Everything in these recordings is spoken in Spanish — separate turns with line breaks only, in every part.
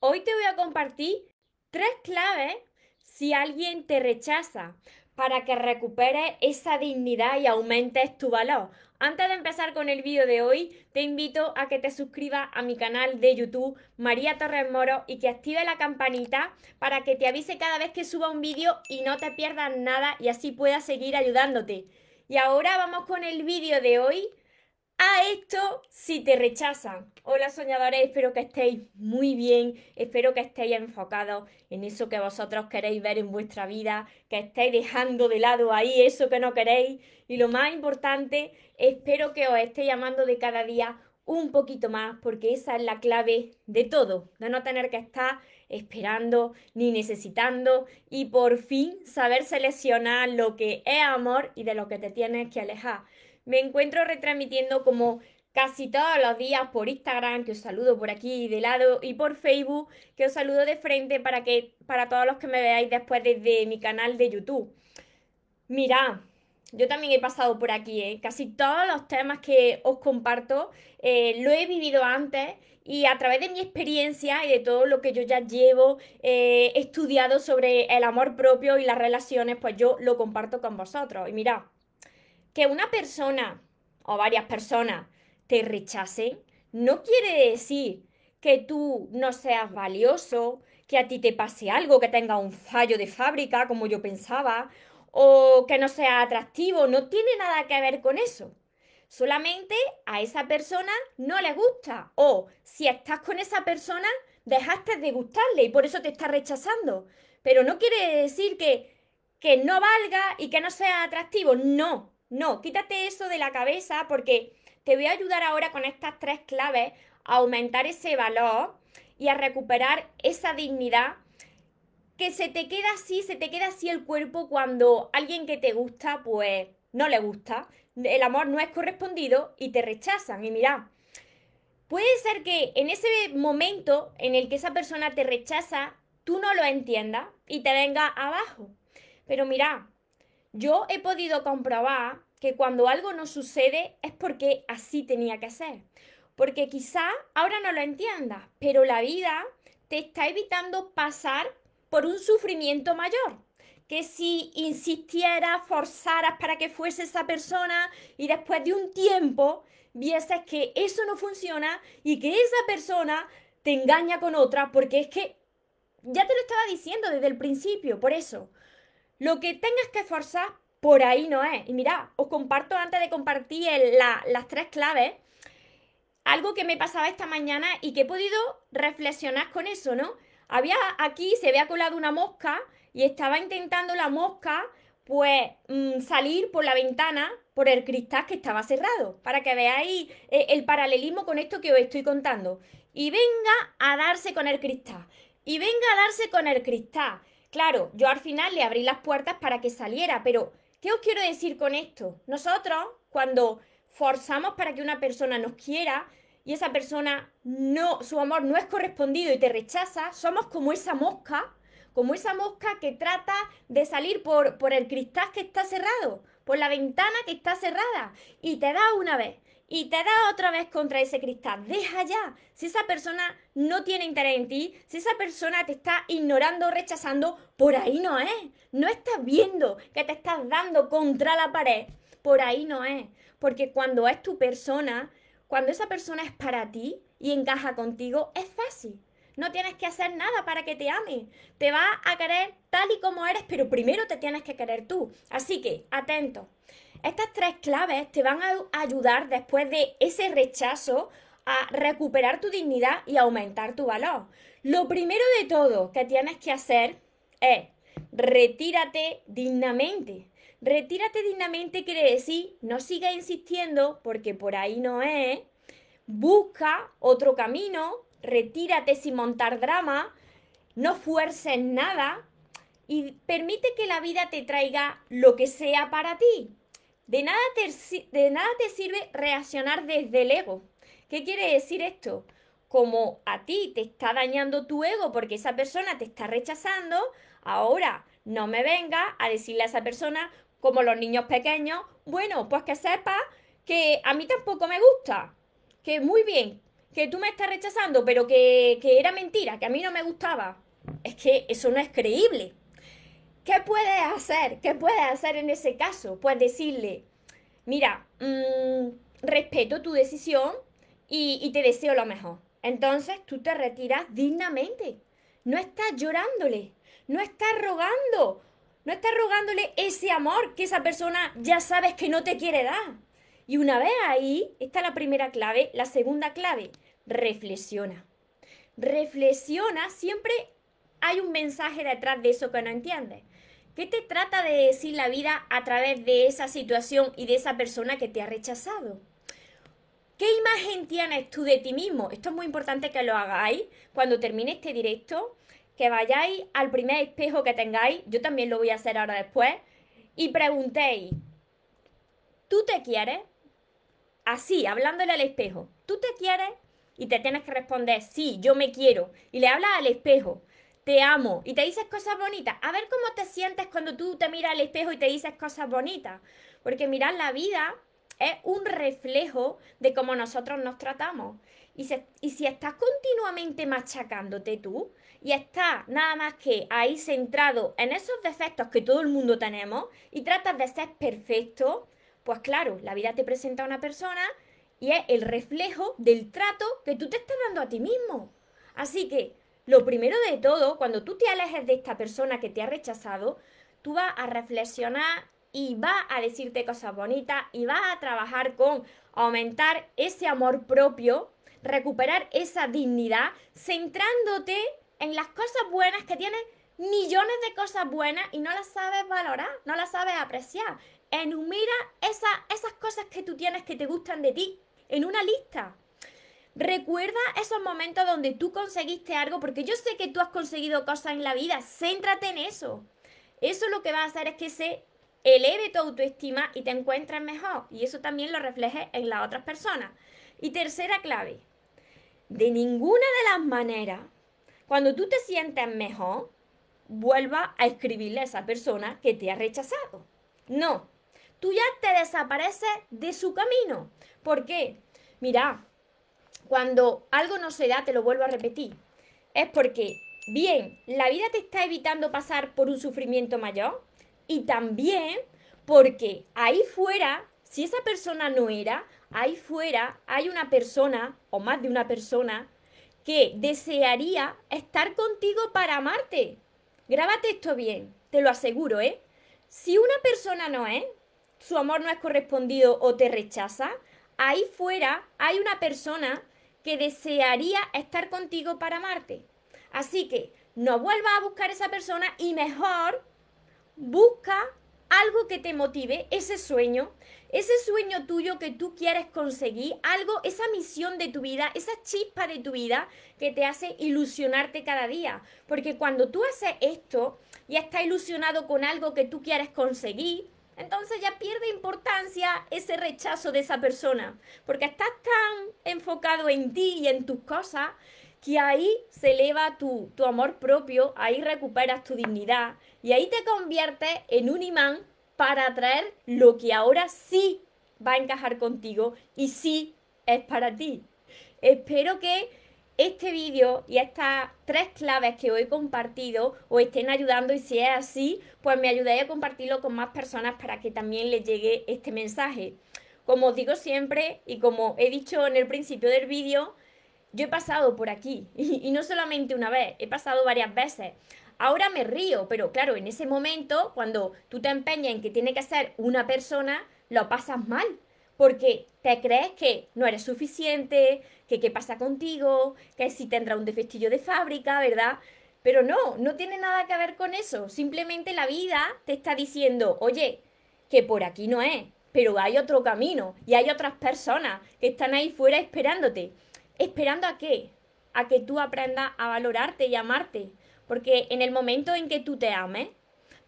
Hoy te voy a compartir tres claves si alguien te rechaza para que recuperes esa dignidad y aumentes tu valor. Antes de empezar con el vídeo de hoy, te invito a que te suscribas a mi canal de YouTube María Torres Moro y que active la campanita para que te avise cada vez que suba un vídeo y no te pierdas nada y así puedas seguir ayudándote. Y ahora vamos con el vídeo de hoy a esto si te rechazan. Hola soñadores, espero que estéis muy bien, espero que estéis enfocados en eso que vosotros queréis ver en vuestra vida, que estéis dejando de lado ahí eso que no queréis. Y lo más importante, espero que os esté llamando de cada día un poquito más porque esa es la clave de todo, de no tener que estar esperando ni necesitando y por fin saber seleccionar lo que es amor y de lo que te tienes que alejar me encuentro retransmitiendo como casi todos los días por Instagram, que os saludo por aquí de lado, y por Facebook, que os saludo de frente para que para todos los que me veáis después desde mi canal de YouTube. Mira, yo también he pasado por aquí, ¿eh? casi todos los temas que os comparto eh, lo he vivido antes y a través de mi experiencia y de todo lo que yo ya llevo eh, estudiado sobre el amor propio y las relaciones, pues yo lo comparto con vosotros. Y mira, que una persona o varias personas te rechacen, no quiere decir que tú no seas valioso, que a ti te pase algo, que tenga un fallo de fábrica, como yo pensaba, o que no sea atractivo, no tiene nada que ver con eso. Solamente a esa persona no le gusta. O si estás con esa persona, dejaste de gustarle y por eso te está rechazando. Pero no quiere decir que, que no valga y que no sea atractivo. No, no, quítate eso de la cabeza porque te voy a ayudar ahora con estas tres claves a aumentar ese valor y a recuperar esa dignidad que se te queda así, se te queda así el cuerpo cuando alguien que te gusta, pues no le gusta, el amor no es correspondido y te rechazan. Y mira, puede ser que en ese momento en el que esa persona te rechaza, tú no lo entiendas y te venga abajo. Pero mira, yo he podido comprobar que cuando algo no sucede es porque así tenía que ser. Porque quizá ahora no lo entiendas, pero la vida te está evitando pasar por un sufrimiento mayor. Que si insistieras, forzaras para que fuese esa persona y después de un tiempo vieses que eso no funciona y que esa persona te engaña con otra, porque es que ya te lo estaba diciendo desde el principio, por eso lo que tengas que esforzar, por ahí no es. Y mira, os comparto antes de compartir las tres claves, algo que me pasaba esta mañana y que he podido reflexionar con eso, ¿no? Había aquí, se había colado una mosca y estaba intentando la mosca, pues, mm, salir por la ventana, por el cristal que estaba cerrado, para que veáis eh, el paralelismo con esto que os estoy contando. Y venga a darse con el cristal. Y venga a darse con el cristal. Claro, yo al final le abrí las puertas para que saliera, pero ¿qué os quiero decir con esto? Nosotros, cuando forzamos para que una persona nos quiera y esa persona no, su amor no es correspondido y te rechaza, somos como esa mosca, como esa mosca que trata de salir por, por el cristal que está cerrado, por la ventana que está cerrada y te da una vez y te da otra vez contra ese cristal. Deja ya. Si esa persona no tiene interés en ti, si esa persona te está ignorando, rechazando, por ahí no es. No estás viendo que te estás dando contra la pared. Por ahí no es. Porque cuando es tu persona, cuando esa persona es para ti y encaja contigo, es fácil. No tienes que hacer nada para que te ame. Te va a querer tal y como eres, pero primero te tienes que querer tú. Así que, atento. Estas tres claves te van a ayudar después de ese rechazo a recuperar tu dignidad y aumentar tu valor. Lo primero de todo que tienes que hacer es retírate dignamente. Retírate dignamente quiere decir no sigas insistiendo porque por ahí no es. Busca otro camino, retírate sin montar drama, no fuerces nada y permite que la vida te traiga lo que sea para ti. De nada, te, sirve reaccionar desde el ego. ¿Qué quiere decir esto? Como a ti te está dañando tu ego porque esa persona te está rechazando, ahora no me venga a decirle a esa persona, como los niños pequeños, bueno, pues que sepa que a mí tampoco me gusta. Que muy bien, que tú me estás rechazando, pero que, que era mentira, que a mí no me gustaba. Es que eso no es creíble. ¿Qué puedes hacer? ¿Qué puedes hacer en ese caso? Pues decirle, mira, mmm, respeto tu decisión y, te deseo lo mejor. Entonces tú te retiras dignamente. No estás llorándole, no estás rogando, no estás rogándole ese amor que esa persona ya sabes que no te quiere dar. Y una vez ahí, está la primera clave. La segunda clave, reflexiona. Reflexiona, siempre hay un mensaje detrás de eso que no entiendes. ¿Qué te trata de decir la vida a través de esa situación y de esa persona que te ha rechazado? ¿Qué imagen tienes tú de ti mismo? Esto es muy importante que lo hagáis cuando termine este directo, que vayáis al primer espejo que tengáis, yo también lo voy a hacer ahora después, y preguntéis, ¿tú te quieres? Así, hablándole al espejo, ¿tú te quieres? Y te tienes que responder, sí, yo me quiero. Y le hablas al espejo, te amo. Y te dices cosas bonitas. A ver cómo te sientes cuando tú te miras al espejo y te dices cosas bonitas. Porque mirar la vida es un reflejo de cómo nosotros nos tratamos. Y, si estás continuamente machacándote tú y estás nada más que ahí centrado en esos defectos que todo el mundo tenemos y tratas de ser perfecto, pues claro, la vida te presenta a una persona y es el reflejo del trato que tú te estás dando a ti mismo. Así que, lo primero de todo, cuando tú te alejes de esta persona que te ha rechazado, tú vas a reflexionar y va a decirte cosas bonitas y va a trabajar con aumentar ese amor propio, recuperar esa dignidad, centrándote en las cosas buenas que tienes millones de cosas buenas y no las sabes valorar, no las sabes apreciar. Enumera esa, esas cosas que tú tienes que te gustan de ti en una lista. Recuerda esos momentos donde tú conseguiste algo, porque yo sé que tú has conseguido cosas en la vida, céntrate en eso. Eso lo que va a hacer es que se eleve tu autoestima y te encuentres mejor. Y eso también lo refleje en las otras personas. Y tercera clave, de ninguna de las maneras, cuando tú te sientes mejor, vuelva a escribirle a esa persona que te ha rechazado. No, tú ya te desapareces de su camino. ¿Por qué? Mira, cuando algo no se da, te lo vuelvo a repetir, es porque, bien, la vida te está evitando pasar por un sufrimiento mayor, y también porque ahí fuera, si esa persona no era, ahí fuera hay una persona o más de una persona que desearía estar contigo para amarte. Grábate esto bien, te lo aseguro, ¿eh? Si una persona no es, su amor no es correspondido o te rechaza, ahí fuera hay una persona que desearía estar contigo para amarte. Así que no vuelvas a buscar esa persona y mejor busca algo que te motive, ese sueño, ese sueño tuyo que tú quieres conseguir, algo, esa misión de tu vida, esa chispa de tu vida que te hace ilusionarte cada día. Porque cuando tú haces esto y estás ilusionado con algo que tú quieres conseguir, entonces ya pierde importancia ese rechazo de esa persona. Porque estás tan enfocado en ti y en tus cosas que ahí se eleva tu, tu amor propio, ahí recuperas tu dignidad y ahí te conviertes en un imán para atraer lo que ahora sí va a encajar contigo y sí es para ti. Espero que este vídeo y estas tres claves que hoy he compartido os estén ayudando y si es así, pues me ayudéis a compartirlo con más personas para que también les llegue este mensaje. Como os digo siempre y como he dicho en el principio del vídeo, yo he pasado por aquí y, no solamente una vez, he pasado varias veces. Ahora me río, pero claro, en ese momento, cuando tú te empeñas en que tiene que ser una persona, lo pasas mal. Porque te crees que no eres suficiente, que qué pasa contigo, que si tendrá un defectillo de fábrica, ¿verdad? Pero no, no tiene nada que ver con eso. Simplemente la vida te está diciendo, oye, que por aquí no es, pero hay otro camino y hay otras personas que están ahí fuera esperándote. ¿Esperando a qué? A que tú aprendas a valorarte y amarte. Porque en el momento en que tú te ames,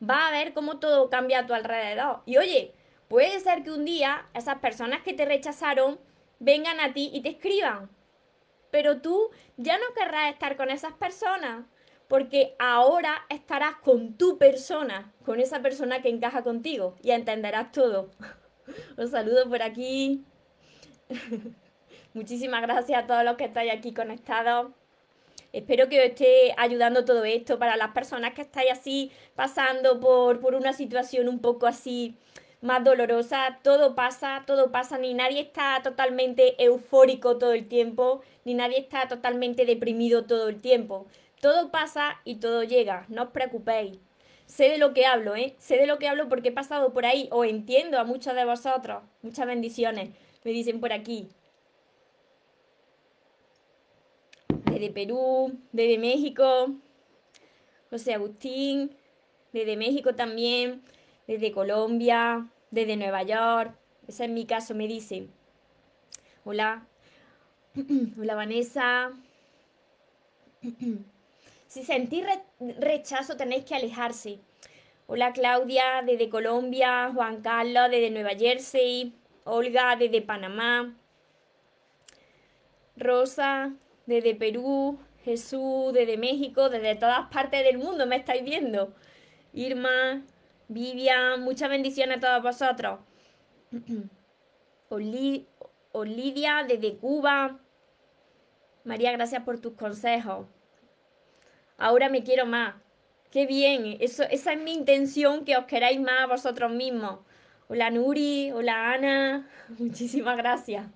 va a ver cómo todo cambia a tu alrededor. Y oye, puede ser que un día esas personas que te rechazaron vengan a ti y te escriban. Pero tú ya no querrás estar con esas personas. Porque ahora estarás con tu persona, con esa persona que encaja contigo y entenderás todo. Os saludo por aquí. Muchísimas gracias a todos los que estáis aquí conectados. Espero que os esté ayudando todo esto para las personas que estáis así pasando por, por una situación un poco así más dolorosa. Todo pasa, todo pasa, ni nadie está totalmente eufórico todo el tiempo, ni nadie está totalmente deprimido todo el tiempo. Todo pasa y todo llega, no os preocupéis. Sé de lo que hablo, ¿eh? Sé de lo que hablo porque he pasado por ahí, o entiendo a muchos de vosotros. Muchas bendiciones, me dicen por aquí. Desde Perú, desde México, José Agustín, desde México también, desde Colombia, desde Nueva York. Ese es mi caso, me dice. Hola. Hola Vanessa. Si sentís rechazo tenéis que alejarse. Hola Claudia desde Colombia, Juan Carlos desde Nueva Jersey, Olga desde Panamá, Rosa desde Perú, Jesús desde México, desde todas partes del mundo me estáis viendo. Irma, Vivian, muchas bendiciones a todos vosotros. Olivia desde Cuba. María, gracias por tus consejos ahora me quiero más. Qué bien, Eso, esa es mi intención, que os queráis más vosotros mismos. Hola Nuri, hola Ana, muchísimas gracias.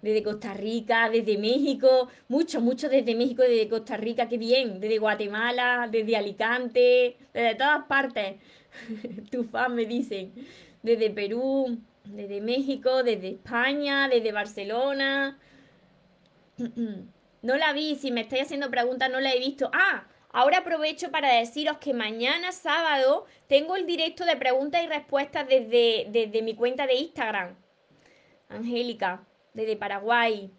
Desde Costa Rica, desde México, mucho, mucho desde México, desde Costa Rica, qué bien. Desde Guatemala, desde Alicante, desde todas partes. tu fan me dicen. Desde Perú, desde México, desde España, desde Barcelona. No la vi, si me estáis haciendo preguntas, no la he visto. Ah, ahora aprovecho para deciros que mañana sábado tengo el directo de preguntas y respuestas desde, desde mi cuenta de Instagram. Angélica, desde Paraguay.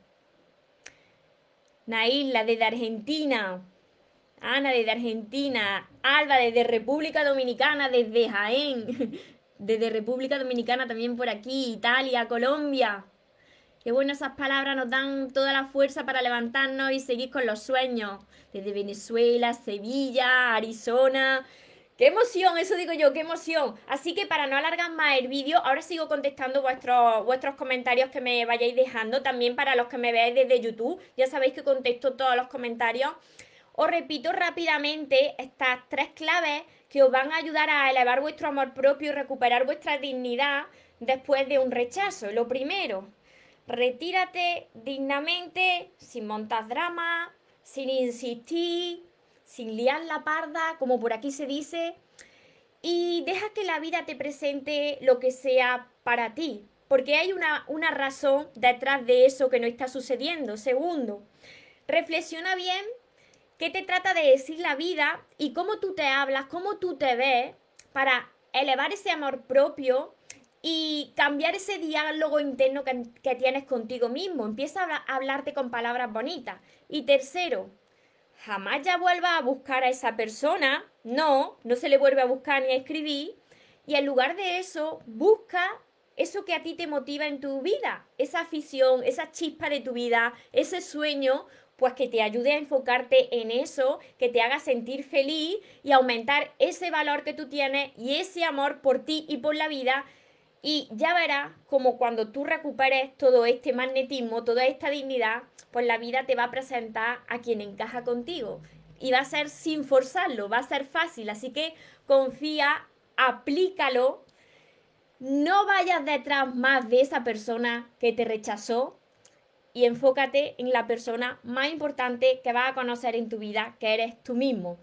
Naila, desde Argentina. Ana, desde Argentina. Alba, desde República Dominicana, desde Jaén. Desde República Dominicana también por aquí. Italia, Colombia. Qué bueno, esas palabras nos dan toda la fuerza para levantarnos y seguir con los sueños. Desde Venezuela, Sevilla, Arizona. ¡Qué emoción! Eso digo yo, qué emoción. Así que para no alargar más el vídeo, ahora sigo contestando vuestros, vuestros comentarios que me vayáis dejando. También para los que me veáis desde YouTube, ya sabéis que contesto todos los comentarios. Os repito rápidamente estas tres claves que os van a ayudar a elevar vuestro amor propio y recuperar vuestra dignidad después de un rechazo. Lo primero, retírate dignamente, sin montar drama, sin insistir, sin liar la parda, como por aquí se dice, y deja que la vida te presente lo que sea para ti, porque hay una, una razón detrás de eso que no está sucediendo. Segundo, reflexiona bien qué te trata de decir la vida y cómo tú te hablas, cómo tú te ves para elevar ese amor propio y cambiar ese diálogo interno que, tienes contigo mismo. Empieza a, hablarte con palabras bonitas. Y tercero, jamás ya vuelva a buscar a esa persona. No, no se le vuelve a buscar ni a escribir. Y en lugar de eso, busca eso que a ti te motiva en tu vida, esa afición, esa chispa de tu vida, ese sueño, pues que te ayude a enfocarte en eso, que te haga sentir feliz y aumentar ese valor que tú tienes y ese amor por ti y por la vida y ya verás como cuando tú recuperes todo este magnetismo, toda esta dignidad, pues la vida te va a presentar a quien encaja contigo. Y va a ser sin forzarlo, va a ser fácil. Así que confía, aplícalo. No vayas detrás más de esa persona que te rechazó y enfócate en la persona más importante que vas a conocer en tu vida, que eres tú mismo.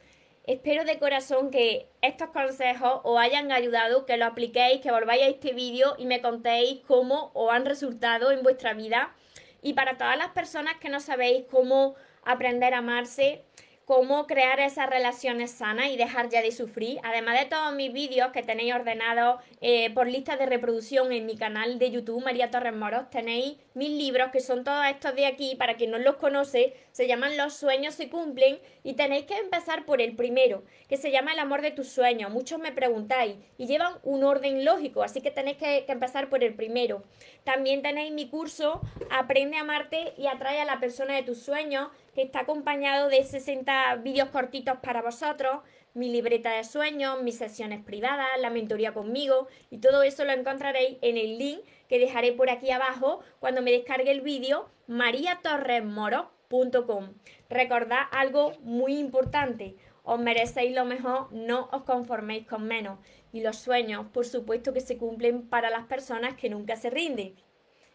Espero de corazón que estos consejos os hayan ayudado, que lo apliquéis, que volváis a este vídeo y me contéis cómo os han resultado en vuestra vida. Y para todas las personas que no sabéis cómo aprender a amarse, cómo crear esas relaciones sanas y dejar ya de sufrir. Además de todos mis vídeos que tenéis ordenados eh, por listas de reproducción en mi canal de YouTube, María Torres Moros, tenéis mis libros que son todos estos de aquí, para quien no los conoce, se llaman Los sueños se cumplen y tenéis que empezar por el primero, que se llama El amor de tus sueños. Muchos me preguntáis y llevan un orden lógico, así que tenéis que, que empezar por el primero. También tenéis mi curso Aprende a amarte y atrae a la persona de tus sueños, que está acompañado de 60 vídeos cortitos para vosotros, mi libreta de sueños, mis sesiones privadas, la mentoría conmigo y todo eso lo encontraréis en el link que dejaré por aquí abajo cuando me descargue el vídeo mariatorresmoro.com. Recordad algo muy importante, os merecéis lo mejor, no os conforméis con menos. Y los sueños, por supuesto que se cumplen para las personas que nunca se rinden.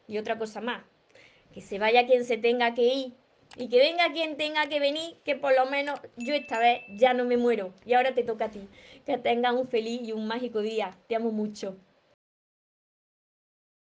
Y otra cosa más, que se vaya quien se tenga que ir y que venga quien tenga que venir, que por lo menos yo esta vez ya no me muero. Y ahora te toca a ti. Que tengas un feliz y un mágico día. Te amo mucho.